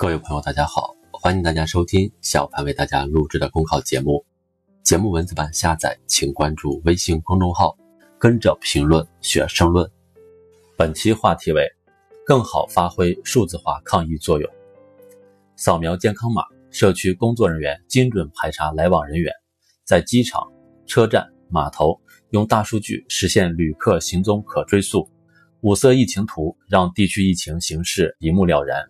各位朋友，大家好，欢迎大家收听小潘为大家录制的公考节目。节目文字版下载，请关注微信公众号，跟着评论学申论。本期话题为：更好发挥数字化抗疫作用。扫描健康码，社区工作人员精准排查来往人员，在机场、车站、码头用大数据实现旅客行踪可追溯。五色疫情图让地区疫情形势一目了然。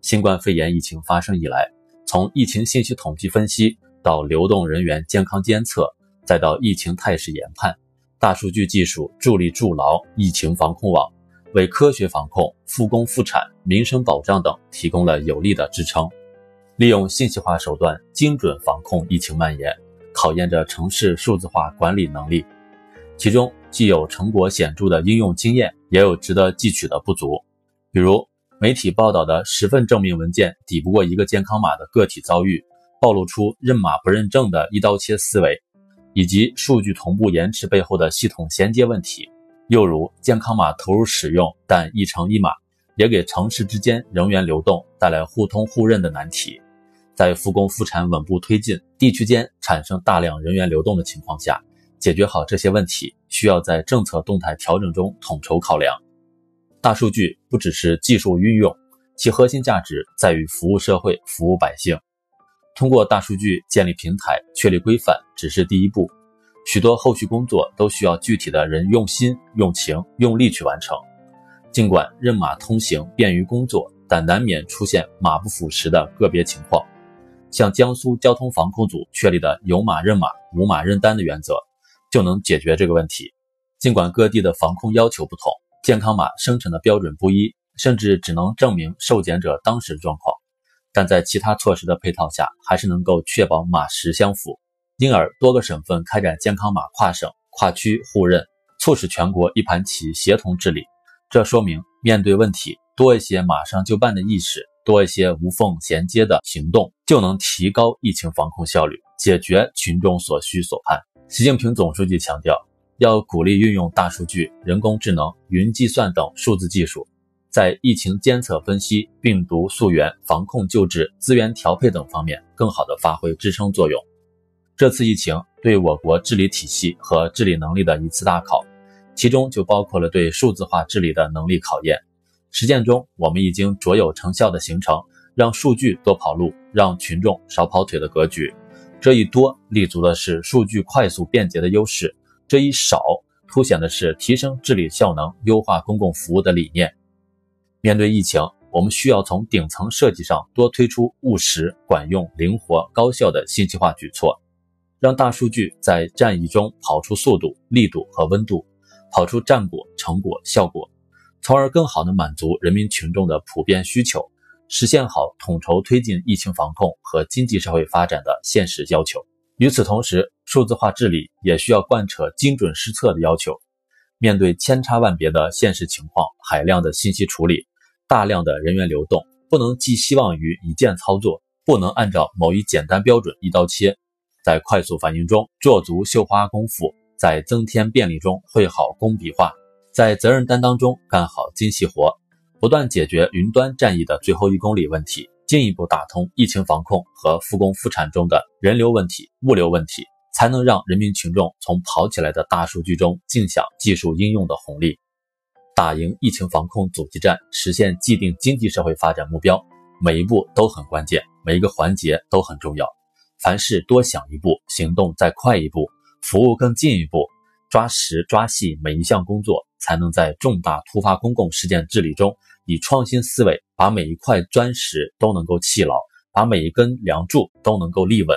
新冠肺炎疫情发生以来，从疫情信息统计分析到流动人员健康监测，再到疫情态势研判，大数据技术助力筑牢疫情防控网，为科学防控、复工复产、民生保障等提供了有力的支撑。利用信息化手段精准防控疫情蔓延，考验着城市数字化管理能力。其中既有成果显著的应用经验，也有值得汲取的不足，比如。媒体报道的十份证明文件抵不过一个健康码的个体遭遇，暴露出认码不认证的一刀切思维，以及数据同步延迟背后的系统衔接问题。又如健康码投入使用，但一城一码，也给城市之间人员流动带来互通互认的难题。在复工复产稳步推进，地区间产生大量人员流动的情况下，解决好这些问题，需要在政策动态调整中统筹考量。大数据不只是技术运用，其核心价值在于服务社会、服务百姓。通过大数据建立平台、确立规范，只是第一步，许多后续工作都需要具体的人用心、用情、用力去完成。尽管认码通行便于工作，但难免出现马不符实的个别情况。像江苏交通防控组确立的有码认码、无码认单的原则，就能解决这个问题。尽管各地的防控要求不同。健康码生成的标准不一，甚至只能证明受检者当时状况，但在其他措施的配套下，还是能够确保码实相符。因而，多个省份开展健康码跨省、跨区互认，促使全国一盘棋协同治理。这说明，面对问题，多一些马上就办的意识，多一些无缝衔接的行动，就能提高疫情防控效率，解决群众所需所盼。习近平总书记强调。要鼓励运用大数据、人工智能、云计算等数字技术，在疫情监测分析、病毒溯源、防控救治、资源调配等方面更好地发挥支撑作用。这次疫情对我国治理体系和治理能力的一次大考，其中就包括了对数字化治理的能力考验。实践中，我们已经卓有成效地形成让数据多跑路、让群众少跑腿的格局。这一多立足的是数据快速便捷的优势。这一少凸显的是提升治理效能、优化公共服务的理念。面对疫情，我们需要从顶层设计上多推出务实、管用、灵活、高效的信息化举措，让大数据在战役中跑出速度、力度和温度，跑出战果、成果、效果，从而更好地满足人民群众的普遍需求，实现好统筹推进疫情防控和经济社会发展的现实要求。与此同时，数字化治理也需要贯彻精准施策的要求。面对千差万别的现实情况、海量的信息处理、大量的人员流动，不能寄希望于一键操作，不能按照某一简单标准一刀切。在快速反应中做足绣花功夫，在增添便利中绘好工笔画，在责任担当中干好精细活，不断解决云端战役的最后一公里问题。进一步打通疫情防控和复工复产中的人流问题、物流问题，才能让人民群众从跑起来的大数据中尽享技术应用的红利，打赢疫情防控阻击战，实现既定经济社会发展目标。每一步都很关键，每一个环节都很重要。凡事多想一步，行动再快一步，服务更进一步，抓实抓细每一项工作，才能在重大突发公共事件治理中。以创新思维，把每一块砖石都能够砌牢，把每一根梁柱都能够立稳。